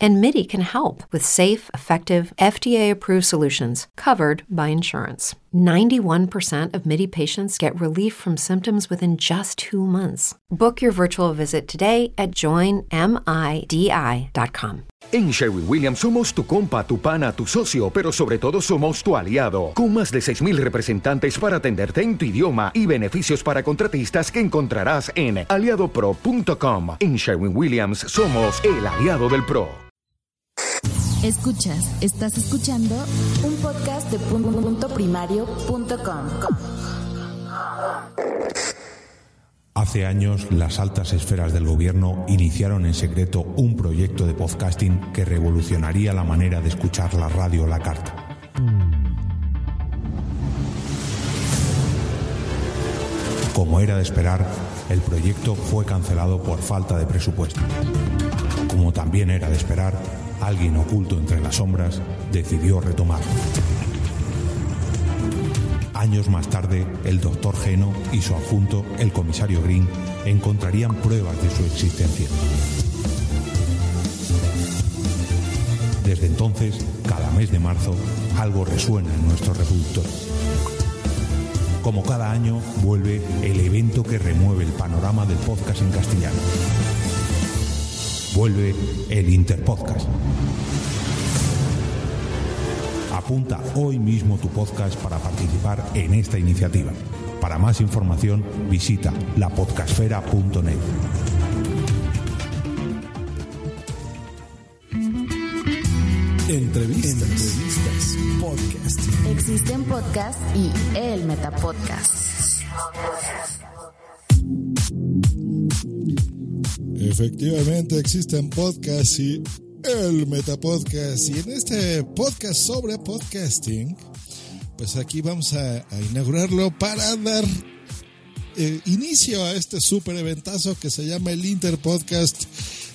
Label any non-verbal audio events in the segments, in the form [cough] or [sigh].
And MIDI can help with safe, effective, FDA approved solutions covered by insurance. 91% of MIDI patients get relief from symptoms within just two months. Book your virtual visit today at joinmidi.com. En Sherwin Williams somos tu compa, tu pana, tu socio, pero sobre todo somos tu aliado, con más de 6.000 representantes para atenderte en tu idioma y beneficios para contratistas que encontrarás en aliadopro.com. En Sherwin Williams somos el aliado del PRO. Escuchas, estás escuchando un podcast de punto primario.com. Hace años, las altas esferas del gobierno iniciaron en secreto un proyecto de podcasting que revolucionaría la manera de escuchar la radio la carta. Como era de esperar, el proyecto fue cancelado por falta de presupuesto. Como también era de esperar, alguien oculto entre las sombras decidió retomarlo. Años más tarde, el doctor Geno y su adjunto, el comisario Green, encontrarían pruebas de su existencia. Desde entonces, cada mes de marzo, algo resuena en nuestro reproductor. Como cada año, vuelve el evento que remueve el panorama del podcast en castellano. Vuelve el Interpodcast. Apunta hoy mismo tu podcast para participar en esta iniciativa. Para más información, visita lapodcasfera.net. Entrevistas. Podcast. Existen podcasts y el Metapodcast. Efectivamente existen podcasts y el Metapodcast. Y en este podcast sobre podcasting, pues aquí vamos a, a inaugurarlo para dar eh, inicio a este super eventazo que se llama el Interpodcast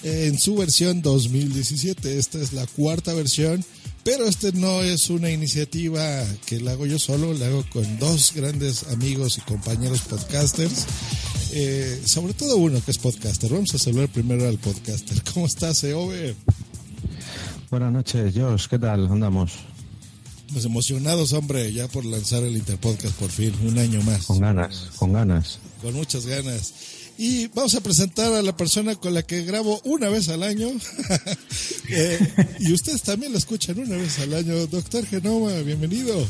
eh, en su versión 2017. Esta es la cuarta versión. Pero este no es una iniciativa que la hago yo solo, la hago con dos grandes amigos y compañeros podcasters. Eh, sobre todo uno que es podcaster. Vamos a saludar primero al podcaster. [laughs] ¿Cómo estás, Eove? Buenas noches, Josh. ¿Qué tal? Andamos. Pues emocionados, hombre, ya por lanzar el Interpodcast por fin, un año más. Con ganas, con ganas. Con muchas ganas. Y vamos a presentar a la persona con la que grabo una vez al año. [laughs] Eh, y ustedes también la escuchan una vez al año. Doctor Genoma, bienvenido.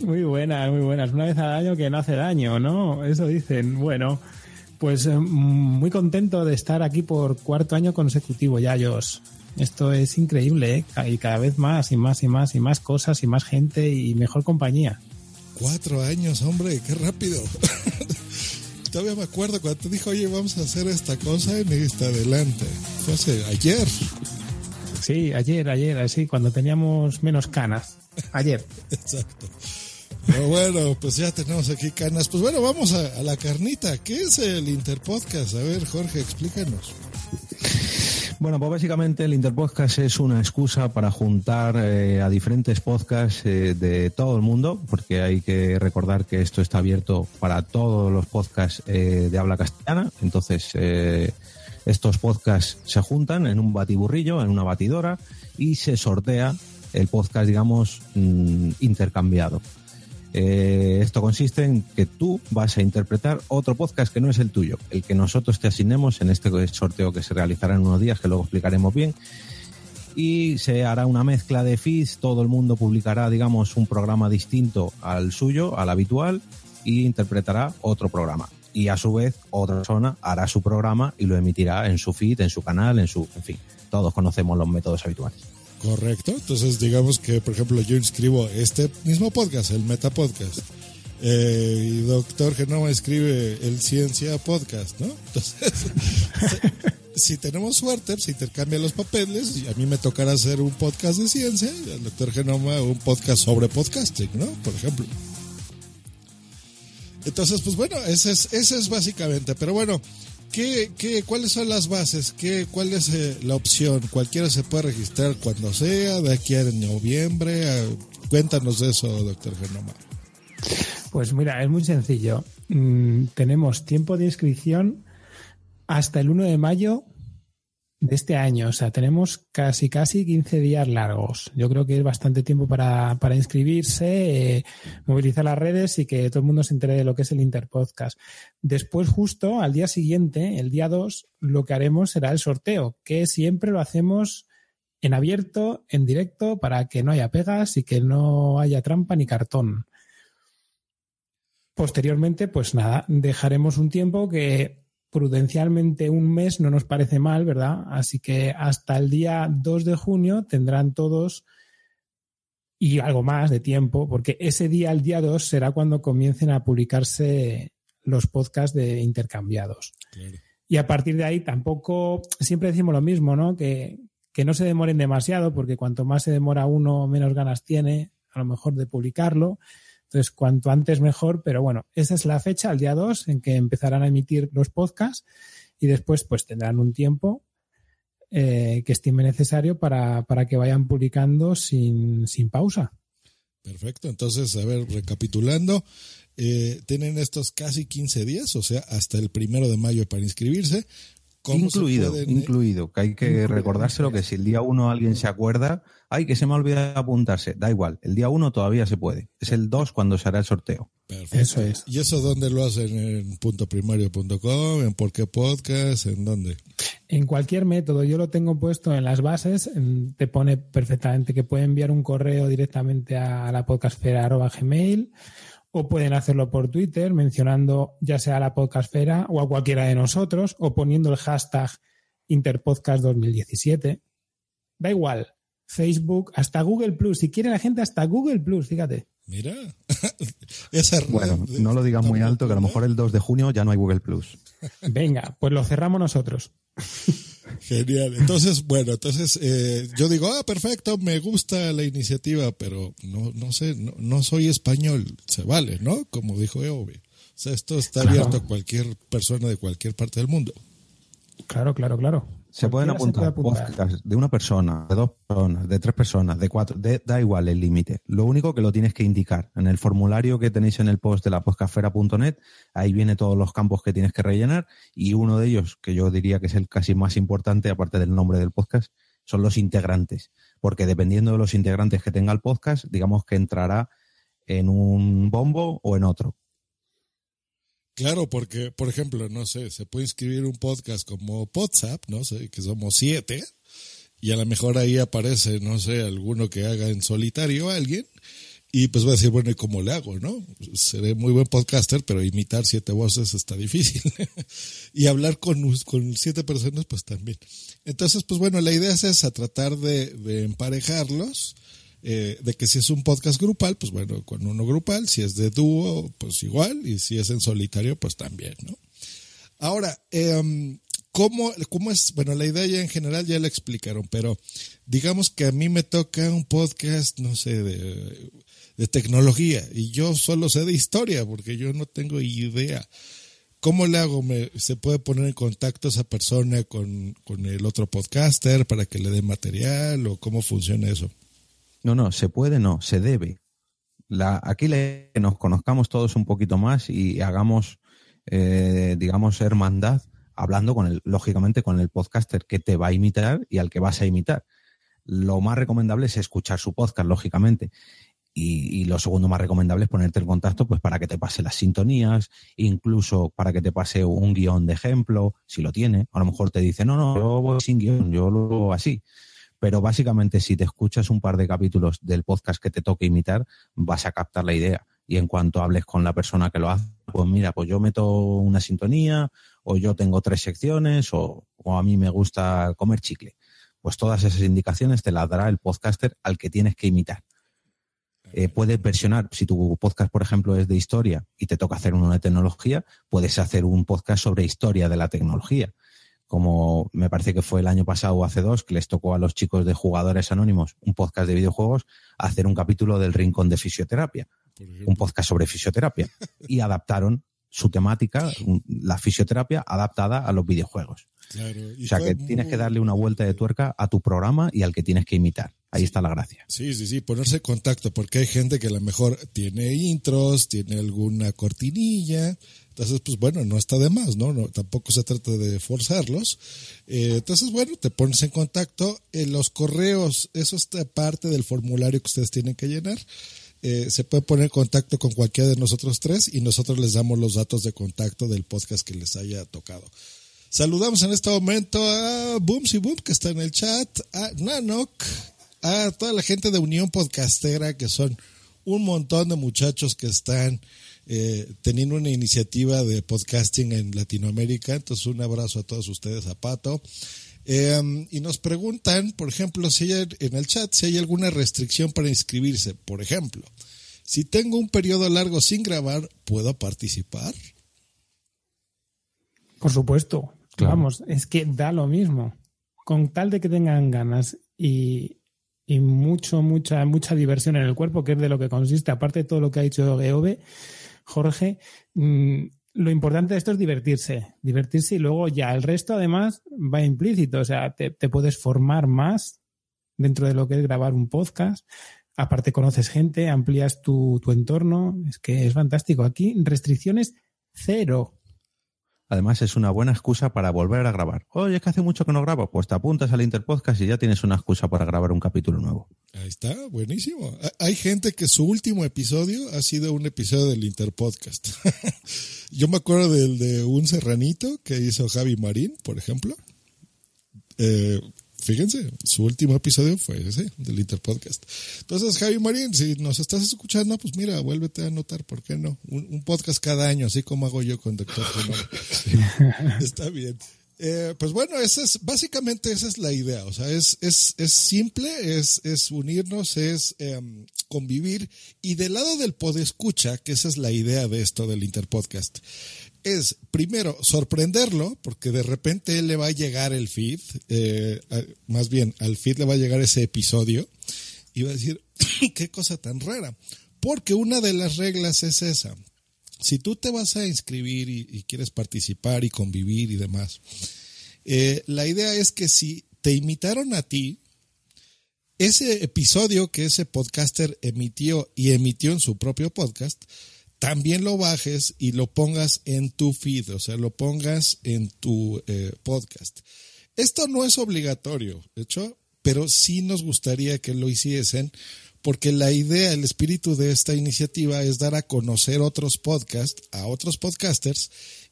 Muy buenas, muy buenas. Una vez al año que no hace daño, ¿no? Eso dicen. Bueno, pues eh, muy contento de estar aquí por cuarto año consecutivo ya, Josh. Esto es increíble, ¿eh? Y cada vez más y más y más y más cosas y más gente y mejor compañía. Cuatro años, hombre, qué rápido. [laughs] Todavía me acuerdo cuando te dijo, oye, vamos a hacer esta cosa y me dijiste adelante. Fue hace ayer. Sí, ayer, ayer, así, cuando teníamos menos canas. Ayer. [laughs] Exacto. Bueno, pues ya tenemos aquí canas. Pues bueno, vamos a, a la carnita. ¿Qué es el Interpodcast? A ver, Jorge, explícanos. Bueno, pues básicamente el Interpodcast es una excusa para juntar eh, a diferentes podcasts eh, de todo el mundo, porque hay que recordar que esto está abierto para todos los podcasts eh, de habla castellana. Entonces, eh, estos podcasts se juntan en un batiburrillo, en una batidora, y se sortea el podcast, digamos, mm, intercambiado. Eh, esto consiste en que tú vas a interpretar otro podcast que no es el tuyo, el que nosotros te asignemos en este sorteo que se realizará en unos días, que luego explicaremos bien. Y se hará una mezcla de feeds, todo el mundo publicará, digamos, un programa distinto al suyo, al habitual, y interpretará otro programa. Y a su vez, otra persona hará su programa y lo emitirá en su feed, en su canal, en su. En fin, todos conocemos los métodos habituales. Correcto. Entonces, digamos que, por ejemplo, yo inscribo este mismo podcast, el Meta Podcast. Eh, y Doctor Genoma escribe el Ciencia Podcast, ¿no? Entonces, [laughs] si tenemos suerte, se intercambian los papeles y a mí me tocará hacer un podcast de ciencia y al Doctor Genoma un podcast sobre podcasting, ¿no? Por ejemplo. Entonces, pues bueno, ese es, ese es básicamente. Pero bueno, ¿qué, qué, cuáles son las bases? ¿Qué, ¿Cuál es eh, la opción? Cualquiera se puede registrar cuando sea, de aquí a noviembre. cuéntanos de eso, doctor Genoma. Pues mira, es muy sencillo. Mm, tenemos tiempo de inscripción hasta el 1 de mayo de este año. O sea, tenemos casi, casi 15 días largos. Yo creo que es bastante tiempo para, para inscribirse, eh, movilizar las redes y que todo el mundo se entere de lo que es el Interpodcast. Después, justo al día siguiente, el día 2, lo que haremos será el sorteo, que siempre lo hacemos en abierto, en directo, para que no haya pegas y que no haya trampa ni cartón. Posteriormente, pues nada, dejaremos un tiempo que prudencialmente un mes no nos parece mal, ¿verdad? Así que hasta el día 2 de junio tendrán todos y algo más de tiempo, porque ese día, el día 2, será cuando comiencen a publicarse los podcasts de intercambiados. Y a partir de ahí tampoco, siempre decimos lo mismo, ¿no? Que, que no se demoren demasiado, porque cuanto más se demora uno, menos ganas tiene, a lo mejor, de publicarlo. Entonces, cuanto antes mejor, pero bueno, esa es la fecha, el día 2, en que empezarán a emitir los podcasts y después pues tendrán un tiempo eh, que estime necesario para, para que vayan publicando sin, sin, pausa. Perfecto, entonces, a ver, recapitulando, eh, tienen estos casi 15 días, o sea, hasta el primero de mayo para inscribirse. Incluido, incluido, que hay que recordárselo que si el día 1 alguien se acuerda, ay, que se me ha olvidado apuntarse. Da igual, el día 1 todavía se puede. Es el 2 cuando se hará el sorteo. Perfecto. Eso es. ¿Y eso dónde lo hacen? ¿En puntoprimario.com? ¿En por qué podcast? ¿En dónde? En cualquier método. Yo lo tengo puesto en las bases. Te pone perfectamente que puede enviar un correo directamente a la podcastfera.gmail o pueden hacerlo por Twitter mencionando ya sea a la podcastfera o a cualquiera de nosotros o poniendo el hashtag Interpodcast 2017. Da igual, Facebook, hasta Google Plus. Si quiere la gente, hasta Google Plus, fíjate. Mira, [laughs] esa Bueno, no lo digas muy alto, que a lo mejor el 2 de junio ya no hay Google Plus. Venga, pues lo cerramos nosotros. [laughs] Genial. Entonces, bueno, entonces eh, yo digo, ah, perfecto, me gusta la iniciativa, pero no, no sé, no, soy español. Se vale, ¿no? Como dijo Eobe. O sea, esto está abierto a cualquier persona de cualquier parte del mundo. Claro, claro, claro. Se pueden apuntar, de una persona, de dos personas, de tres personas, de cuatro, da igual el límite. Lo único que lo tienes que indicar en el formulario que tenéis en el post de la podcastfera.net, ahí viene todos los campos que tienes que rellenar y uno de ellos, que yo diría que es el casi más importante, aparte del nombre del podcast, son los integrantes. Porque dependiendo de los integrantes que tenga el podcast, digamos que entrará en un bombo o en otro. Claro, porque, por ejemplo, no sé, se puede inscribir un podcast como WhatsApp, no sé, que somos siete, y a lo mejor ahí aparece, no sé, alguno que haga en solitario a alguien, y pues va a decir, bueno, ¿y cómo le hago, no? Seré muy buen podcaster, pero imitar siete voces está difícil. [laughs] y hablar con, con siete personas, pues también. Entonces, pues bueno, la idea es esa, tratar de, de emparejarlos eh, de que si es un podcast grupal, pues bueno, con uno grupal, si es de dúo, pues igual, y si es en solitario, pues también, ¿no? Ahora, eh, ¿cómo, ¿cómo es? Bueno, la idea ya en general ya la explicaron, pero digamos que a mí me toca un podcast, no sé, de, de tecnología, y yo solo sé de historia, porque yo no tengo idea. ¿Cómo le hago? ¿Me, ¿Se puede poner en contacto esa persona con, con el otro podcaster para que le dé material o cómo funciona eso? No, no, se puede, no, se debe. La, aquí le, nos conozcamos todos un poquito más y hagamos, eh, digamos, hermandad, hablando con el, lógicamente, con el podcaster que te va a imitar y al que vas a imitar. Lo más recomendable es escuchar su podcast, lógicamente. Y, y, lo segundo más recomendable es ponerte en contacto pues para que te pase las sintonías, incluso para que te pase un guion de ejemplo, si lo tiene. A lo mejor te dice, no, no, yo voy sin guion, yo lo hago así pero básicamente si te escuchas un par de capítulos del podcast que te toque imitar, vas a captar la idea. Y en cuanto hables con la persona que lo hace, pues mira, pues yo meto una sintonía, o yo tengo tres secciones, o, a mí me gusta comer chicle. Pues todas esas indicaciones te las dará el podcaster al que tienes que imitar. Eh, puedes versionar, si tu podcast, por ejemplo, es de historia y te toca hacer uno de tecnología, puedes hacer un podcast sobre historia de la tecnología como me parece que fue el año pasado o hace dos, que les tocó a los chicos de Jugadores Anónimos, un podcast de videojuegos, hacer un capítulo del Rincón de Fisioterapia, un podcast sobre fisioterapia. [laughs] Y adaptaron su temática, la fisioterapia adaptada a los videojuegos. o sea que tienes que darle una vuelta de tuerca a tu programa y al que tienes que imitar. Ahí está la gracia. Sí, sí, sí, ponerse en contacto, porque hay gente que a lo mejor tiene intros, tiene alguna cortinilla, entonces, pues bueno, no está de más, ¿no? tampoco se trata de forzarlos. Eh, entonces, bueno, te pones en contacto. En los correos, eso es parte del formulario que ustedes tienen que llenar. Eh, se puede poner en contacto con cualquiera de nosotros tres y nosotros les damos los datos de contacto del podcast que les haya tocado. Saludamos en este momento a Booms y Boom, que está en el chat, a Nanok, a toda la gente de Unión Podcastera, que son un montón de muchachos que están eh, teniendo una iniciativa de podcasting en Latinoamérica. Entonces, un abrazo a todos ustedes, a Pato. Em, y nos preguntan, por ejemplo, si hay en el chat, si hay alguna restricción para inscribirse. Por ejemplo, si tengo un periodo largo sin grabar, ¿puedo participar? Por supuesto. Vamos, es que da lo mismo. Con tal de que tengan ganas y, y mucho, mucha, mucha diversión en el cuerpo, que es de lo que consiste, aparte de todo lo que ha dicho Geove, Jorge, mm, lo importante de esto es divertirse, divertirse y luego ya el resto además va implícito, o sea, te, puedes formar más dentro de lo que es grabar un podcast, aparte conoces gente, amplías tu, tu entorno, es que es fantástico. Aquí restricciones cero. Además, es una buena excusa para volver a grabar. Oye, es que hace mucho que no grabo. Pues te apuntas al Interpodcast y ya tienes una excusa para grabar un capítulo nuevo. Ahí está, buenísimo. Hay gente que su último episodio ha sido un episodio del Interpodcast. [laughs] Yo me acuerdo del de un serranito que hizo Javi Marín, por ejemplo. Eh, fíjense, su último episodio fue ese, del Interpodcast. Entonces, Javi Marín, si nos estás escuchando, pues mira, vuélvete a anotar, ¿por qué no? Un, podcast cada año, así como hago yo con Doctor [laughs] Está bien. Eh, pues bueno, esa es, básicamente esa es la idea. O sea, es, es, es simple, es, es unirnos, es em, convivir. Y del lado del podescucha, que esa es la idea de esto del Interpodcast, es primero sorprenderlo, porque de repente él le va a llegar el feed, eh, más bien al feed le va a llegar ese episodio y va a decir, [clears throat] qué cosa tan rara. Porque una de las reglas es esa. Si tú te vas a inscribir y, quieres participar y convivir y demás, eh, la idea es que si te invitaron a ti, ese episodio que ese podcaster emitió y emitió en su propio podcast, también lo bajes y lo pongas en tu feed, o sea, lo pongas en tu eh, podcast. Esto no es obligatorio, de hecho, pero sí nos gustaría que lo hiciesen porque la idea, el espíritu de esta iniciativa es dar a conocer otros podcasts a otros podcasters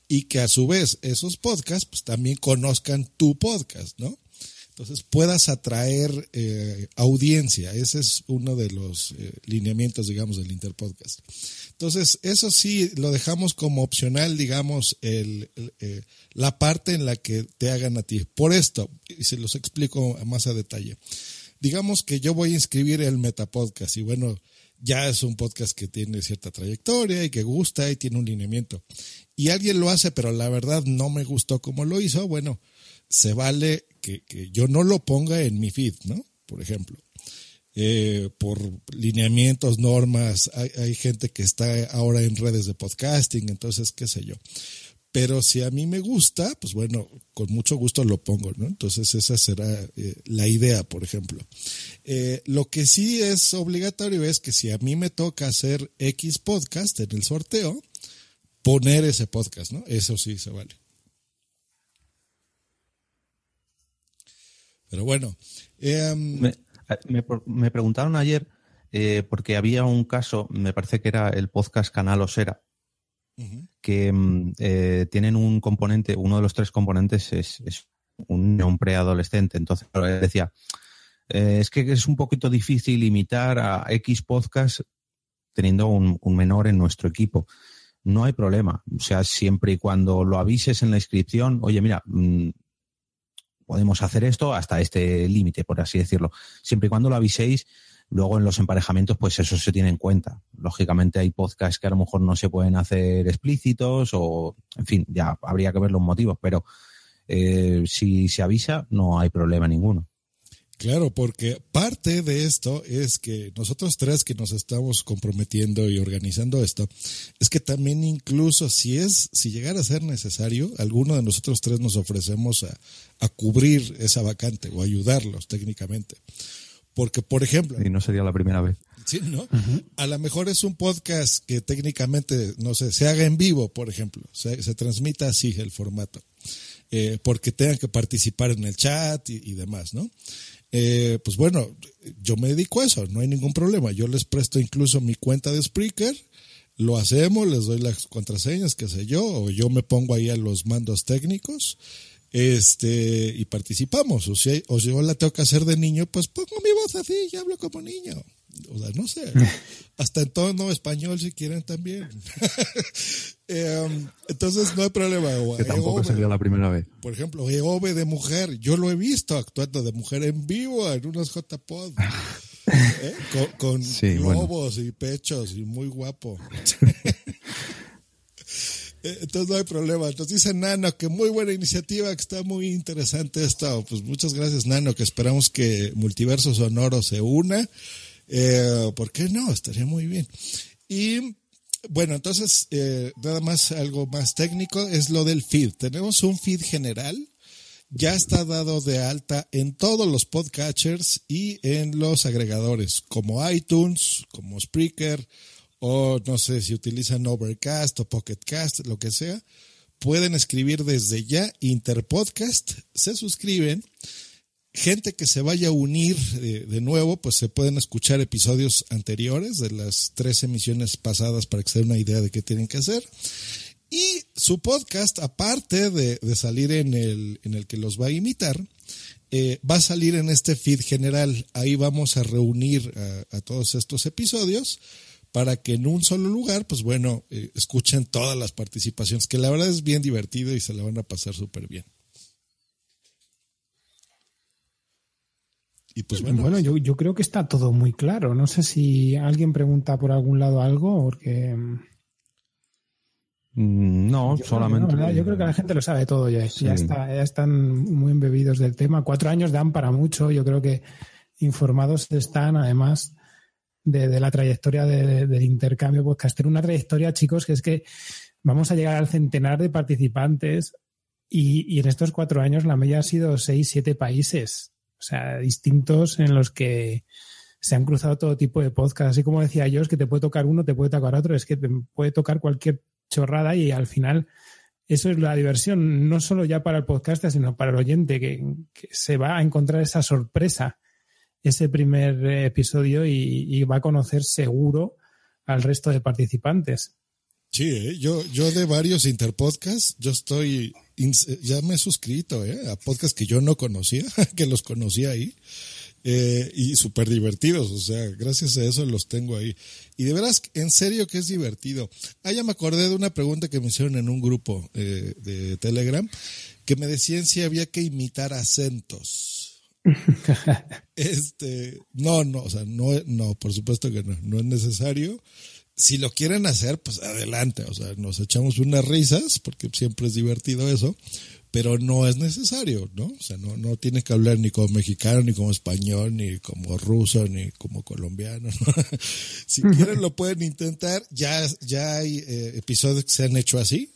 y que a su vez esos podcasts pues, también conozcan tu podcast, ¿no? Entonces puedas atraer eh, audiencia. Ese es uno de los eh, lineamientos, digamos, del Interpodcast. Entonces, eso sí, lo dejamos como opcional, digamos, el, eh, la parte en la que te hagan a ti. Por esto, y se los explico más a detalle. Digamos que yo voy a inscribir el Metapodcast y bueno, ya es un podcast que tiene cierta trayectoria y que gusta y tiene un lineamiento. Y alguien lo hace, pero la verdad no me gustó como lo hizo. Bueno, se vale que, yo no lo ponga en mi feed, ¿no? Por ejemplo. Eh, por lineamientos, normas, hay, hay, gente que está ahora en redes de podcasting, entonces, qué sé yo. Pero si a mí me gusta, pues bueno, con mucho gusto lo pongo, ¿no? Entonces esa será eh, la idea, por ejemplo. Eh, lo que sí es obligatorio es que si a mí me toca hacer X podcast en el sorteo, poner ese podcast, ¿no? Eso sí se vale. Pero bueno. Em, me, preguntaron ayer, eh, porque había un caso, me parece que era el podcast Canal Osera, que mm, eh, tienen un componente, uno de los tres componentes es, un, preadolescente. Entonces, decía, eh, es que es un poquito difícil imitar a X podcast teniendo un, menor en nuestro equipo. No hay problema. O sea, siempre y cuando lo avises en la inscripción, oye, mira, mm, podemos hacer esto hasta este límite, por así decirlo. Siempre y cuando lo aviséis, luego en los emparejamientos, pues eso se tiene en cuenta. Lógicamente hay podcasts que a lo mejor no se pueden hacer explícitos o, en fin, ya habría que ver los motivos, pero eh, si se avisa, no hay problema ninguno. Claro, porque parte de esto es que nosotros tres que nos estamos comprometiendo y organizando esto, es que también incluso si es, si llegara a ser necesario, alguno de nosotros tres nos ofrecemos a, a cubrir esa vacante o ayudarlos técnicamente. Porque, por ejemplo. Y no sería la primera vez. Sí, ¿no? A lo mejor es un podcast que técnicamente, no sé, se haga en vivo, por ejemplo. Se, se transmita así el formato. Eh, porque tengan que participar en el chat y, y demás, ¿no? Eh, pues bueno, yo me dedico a eso, no hay ningún problema. Yo les presto incluso mi cuenta de Spreaker, lo hacemos, les doy las contraseñas, qué sé yo, o yo me pongo ahí a los mandos técnicos, este, y participamos. O si, o si yo la tengo que hacer de niño, pues pongo mi voz así y hablo como niño. O sea, no sé. [laughs] Hasta en tono español si quieren también. [laughs] eh, entonces no hay problema. Que tampoco Eove, sería la primera vez. Por ejemplo, Eove de mujer. Yo lo he visto actuando de mujer en vivo en unos JPod. [laughs] ¿eh? Con, con Sí, bueno. globos y pechos y muy guapo. Eh, Entonces no hay problema. Entonces dice Nano que muy buena iniciativa, que está muy interesante esto. Pues muchas gracias Nano, que esperamos que Multiverso Sonoro se una. Eh, ¿Por qué no? Estaría muy bien. Y bueno, entonces eh, nada más algo más técnico es lo del feed. Tenemos un feed general. Ya está dado de alta en todos los podcatchers y en los agregadores, como iTunes, como Spreaker, o no sé si utilizan Overcast o Pocketcast, lo que sea, pueden escribir desde ya Interpodcast, se suscriben. Gente que se vaya a unir de, de nuevo, pues se pueden escuchar episodios anteriores de las tres emisiones pasadas para que se den una idea de qué tienen que hacer. Y su podcast, aparte de, salir en el, en el que los va a imitar, eh, va a salir en este feed general. Ahí vamos a reunir a, a todos estos episodios para que en un solo lugar, pues bueno, eh, escuchen todas las participaciones, que la verdad es bien divertido y se la van a pasar súper bien. Y pues bueno, Bueno, yo, yo creo que está todo muy claro. No sé si alguien pregunta por algún lado algo, porque. Mm, No, Yo, solamente. yo creo que la gente lo sabe todo ya. Sí. Ya, está, ya están muy embebidos del tema. Cuatro años dan para mucho. Yo creo que informados están, además de, de la trayectoria de- del intercambio podcaster. Una trayectoria, chicos, que es que vamos a llegar al centenar de participantes y, y en estos cuatro años la media ha sido seis, siete países. O sea, distintos en los que se han cruzado todo tipo de podcasts. Así como decía yo, es que te puede tocar uno, te puede tocar otro, es que te puede tocar cualquier chorrada y al final eso es la diversión, no solo ya para el podcaster, sino para el oyente, que, se va a encontrar esa sorpresa ese primer episodio y va a conocer seguro al resto de participantes. Sí, ¿eh? yo, yo de varios interpodcasts, yo estoy, ya me he suscrito ¿eh? a podcasts que yo no conocía, [laughs] que los conocía ahí. Eh, y súper divertidos, o sea, gracias a eso los tengo ahí. Y de veras, en serio que es divertido. Ah, ya me acordé de una pregunta que me hicieron en un grupo eh, de Telegram, que me decían si había que imitar acentos. [laughs] Este, no, no, o sea, no, no, por supuesto que no, no es necesario. Si lo quieren hacer, pues adelante, o sea, nos echamos unas risas, porque siempre es divertido eso, pero no es necesario, ¿no? O sea, no, no tienes que hablar ni como mexicano, ni como español, ni como ruso, ni como colombiano, ¿no? [laughs] Si quieren lo pueden intentar, ya, ya hay eh, episodios que se han hecho así,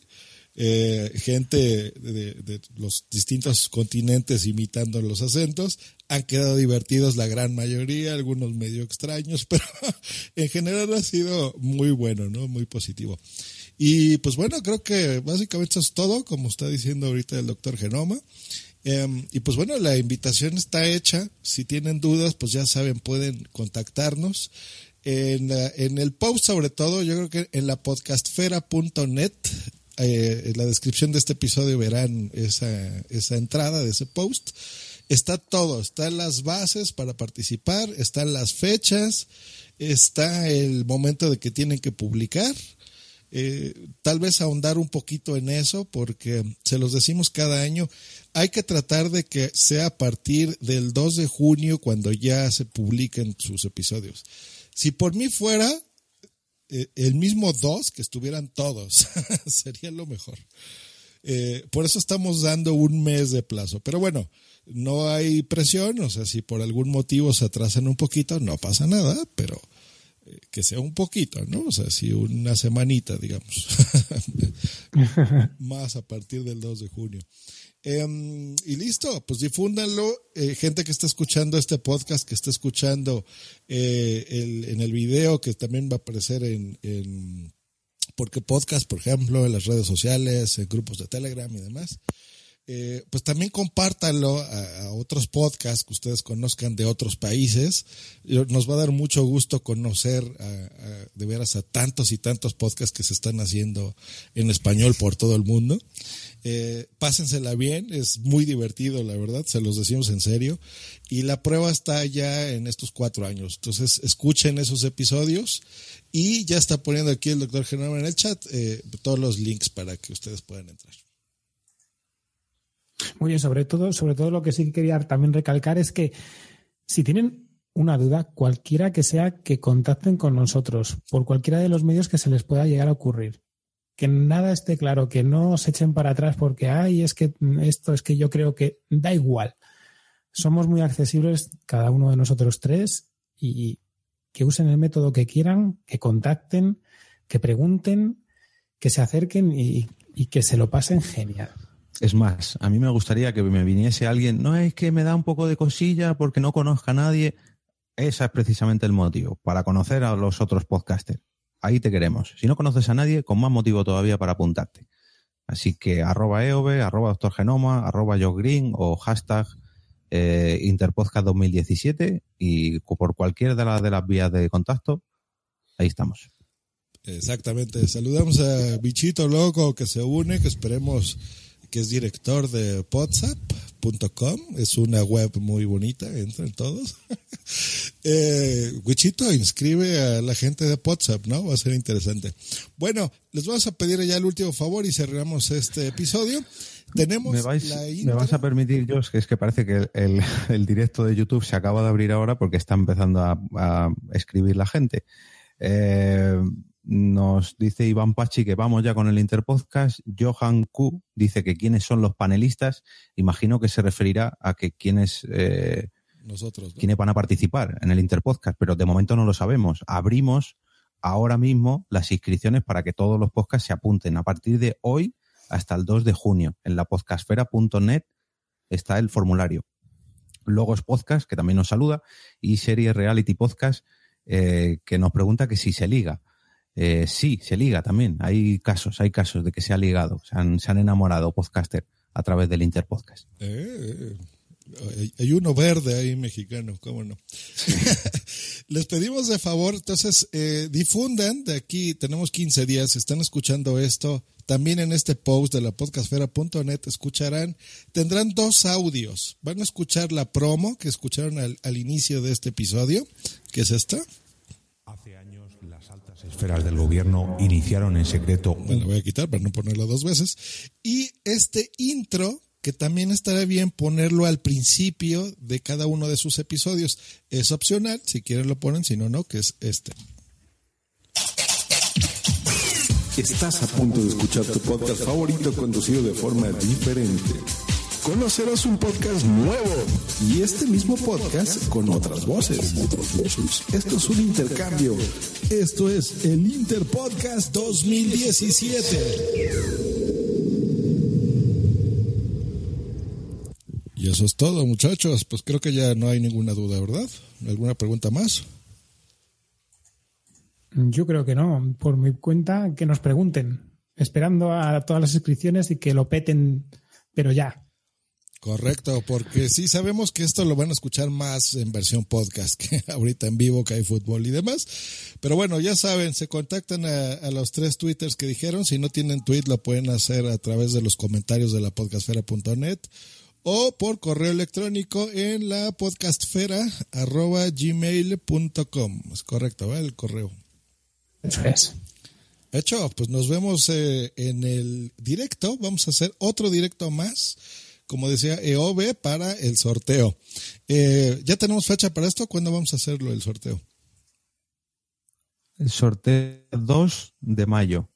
eh, gente de, los distintos continentes imitando los acentos. Han quedado divertidos la gran mayoría, algunos medio extraños, [laughs] pero en general ha sido muy bueno, ¿no? Muy positivo. Y pues bueno, creo que básicamente eso es todo, como está diciendo ahorita el doctor Genoma. Eh, y pues bueno, la invitación está hecha. Si tienen dudas, pues ya saben, pueden contactarnos. En, en el post, sobre todo, yo creo que en la podcastfera.net, eh, en la descripción de este episodio verán esa, esa entrada de ese post. Está todo, están las bases para participar, están las fechas, está el momento de que tienen que publicar. Eh, tal vez ahondar un poquito en eso porque se los decimos cada año, hay que tratar de que sea a partir del 2 de junio cuando ya se publiquen sus episodios. Si por mí fuera, eh, el mismo 2 que estuvieran todos, [laughs] sería lo mejor. Eh, por eso estamos dando un mes de plazo. Pero bueno, no hay presión, o sea, si por algún motivo se atrasan un poquito, no pasa nada, pero eh, que sea un poquito, ¿no? O sea, si una semanita, digamos, [laughs] más a partir del 2 de junio. Em, y listo, pues difúndanlo. Eh, gente que está escuchando este podcast, que está escuchando eh, el, en el video, que también va a aparecer en, en porque podcast, por ejemplo, en las redes sociales, en grupos de Telegram y demás. Eh, pues también compártanlo a, otros podcasts que ustedes conozcan de otros países. Nos va a dar mucho gusto conocer de veras a tantos y tantos podcasts que se están haciendo en español por todo el mundo. Eh, pásensela bien, es muy divertido, la verdad, se los decimos en serio. Y la prueba está ya en estos cuatro años. Entonces, escuchen esos episodios y ya está poniendo aquí el doctor Genoma en el chat eh, todos los links para que ustedes puedan entrar. Muy bien, sobre todo, sobre todo lo que sí quería también recalcar es que si tienen una duda, cualquiera que sea, que contacten con nosotros por cualquiera de los medios que se les pueda llegar a ocurrir. Que nada esté claro, que no se echen para atrás porque, ay, es que esto es que yo creo que da igual. Somos muy accesibles, cada uno de nosotros tres, y que usen el método que quieran, que contacten, que pregunten, que se acerquen y, que se lo pasen genial. Es más, a mí me gustaría que me viniese alguien, no es que me da un poco de cosilla porque no conozca a nadie. Ese es precisamente el motivo, para conocer a los otros podcasters. Ahí te queremos. Si no conoces a nadie, con más motivo todavía para apuntarte. Así que arroba EOB, arroba Doctor Genoma, arroba Green o hashtag eh, Interpodcast 2017 y por cualquier de las vías de contacto, ahí estamos. Exactamente. Saludamos a Bichito Loco que se une, que esperemos que es director de WhatsApp.com. Es una web muy bonita, entran todos. [laughs] eh, Wichito inscribe a la gente de WhatsApp, ¿no? Va a ser interesante. Bueno, les vamos a pedir ya el último favor y cerramos este episodio. Tenemos ¿Me, ¿Me vas a permitir, Josh, que es que parece que el, el, directo de YouTube se acaba de abrir ahora porque está empezando a, a escribir la gente. Eh, nos dice Iván Pachi que vamos ya con el Interpodcast. Johan Q dice que quiénes son los panelistas. Imagino que se referirá a que quiénes, eh, Nosotros, quiénes van a participar en el Interpodcast, pero de momento no lo sabemos. Abrimos ahora mismo las inscripciones para que todos los podcasts se apunten. A partir de hoy hasta el 2 de junio, en la podcastfera.net está el formulario. Logos Podcast, que también nos saluda, y Serie Reality Podcast, eh, que nos pregunta que si se liga. Eh, sí, se liga también. Hay casos, hay casos de que se ha ligado, se han, se han enamorado podcaster a través del Interpodcast. Eh, hay uno verde ahí mexicano, cómo no. [laughs] Les pedimos de favor, entonces, eh, difundan de aquí, tenemos 15 días, están escuchando esto, también en este post de la podcastfera.net escucharán, tendrán dos audios. Van a escuchar la promo que escucharon al, al inicio de este episodio, que es esta. Hace años esferas del gobierno iniciaron en secreto. Bueno, voy a quitar para no ponerlo dos veces. Y este intro, que también estará bien ponerlo al principio de cada uno de sus episodios. Es opcional, si quieren lo ponen, si no, no, que es este. Estás a punto de escuchar tu podcast favorito conducido de forma diferente. Conocerás un podcast nuevo y este mismo podcast con otras voces. Esto es un intercambio. Esto es el Interpodcast 2017. Y eso es todo, muchachos. Pues creo que ya no hay ninguna duda, ¿verdad? ¿Alguna pregunta más? Yo creo que no. Por mi cuenta, que nos pregunten. Esperando a todas las inscripciones y que lo peten, pero ya. Correcto, porque sí sabemos que esto lo van a escuchar más en versión podcast que [laughs] ahorita en vivo que hay fútbol y demás. Pero bueno, ya saben, se contactan a, a los tres twitters que dijeron. Si no tienen tweet, lo pueden hacer a través de los comentarios de la podcastfera.net o por correo electrónico en la podcastfera arroba gmail.com. Es correcto, ¿verdad? El correo. Eso es. Hecho, pues nos vemos eh, en el directo. Vamos a hacer otro directo más, como decía EOB, para el sorteo. Eh, ¿Ya tenemos fecha para esto? ¿Cuándo vamos a hacerlo el sorteo? El sorteo 2 de mayo.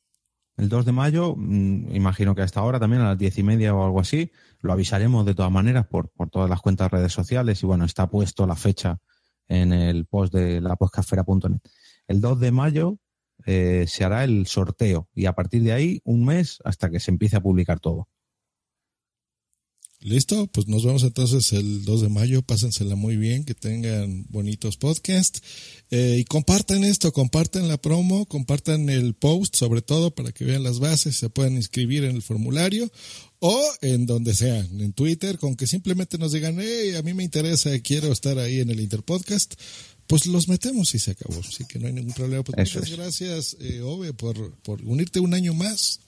el 2 de mayo, mm, imagino que hasta ahora también a las diez y media o algo así, lo avisaremos de todas maneras por, por todas las cuentas de redes sociales y bueno, está puesto la fecha en el post de la podcastfera.net. El 2 de mayo eh, se hará el sorteo y a partir de ahí un mes hasta que se empiece a publicar todo. Listo, pues nos vemos entonces el 2 de mayo. Pásensela muy bien, que tengan bonitos podcasts. Eh, y compartan esto, compartan la promo, compartan el post, sobre todo para que vean las bases, se puedan inscribir en el formulario o en donde sean, en Twitter, con que simplemente nos digan, hey, a mí me interesa, quiero estar ahí en el Interpodcast. Pues los metemos y se acabó. Así que no hay ningún problema. Pues muchas gracias, eh, Ove, por, por unirte un año más.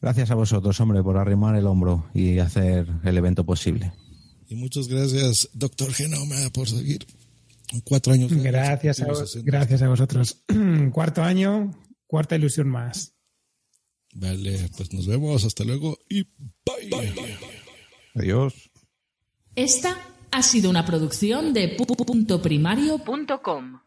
Gracias a vosotros, hombre, por arrimar el hombro y hacer el evento posible. Y muchas gracias, doctor Genoma, por seguir cuatro años. Gracias, a, gracias a vosotros. [clears throat] Cuarto año, cuarta ilusión más. Vale, pues nos vemos. Hasta luego y bye. Adiós. Esta ha sido una producción de puntoprimario.com.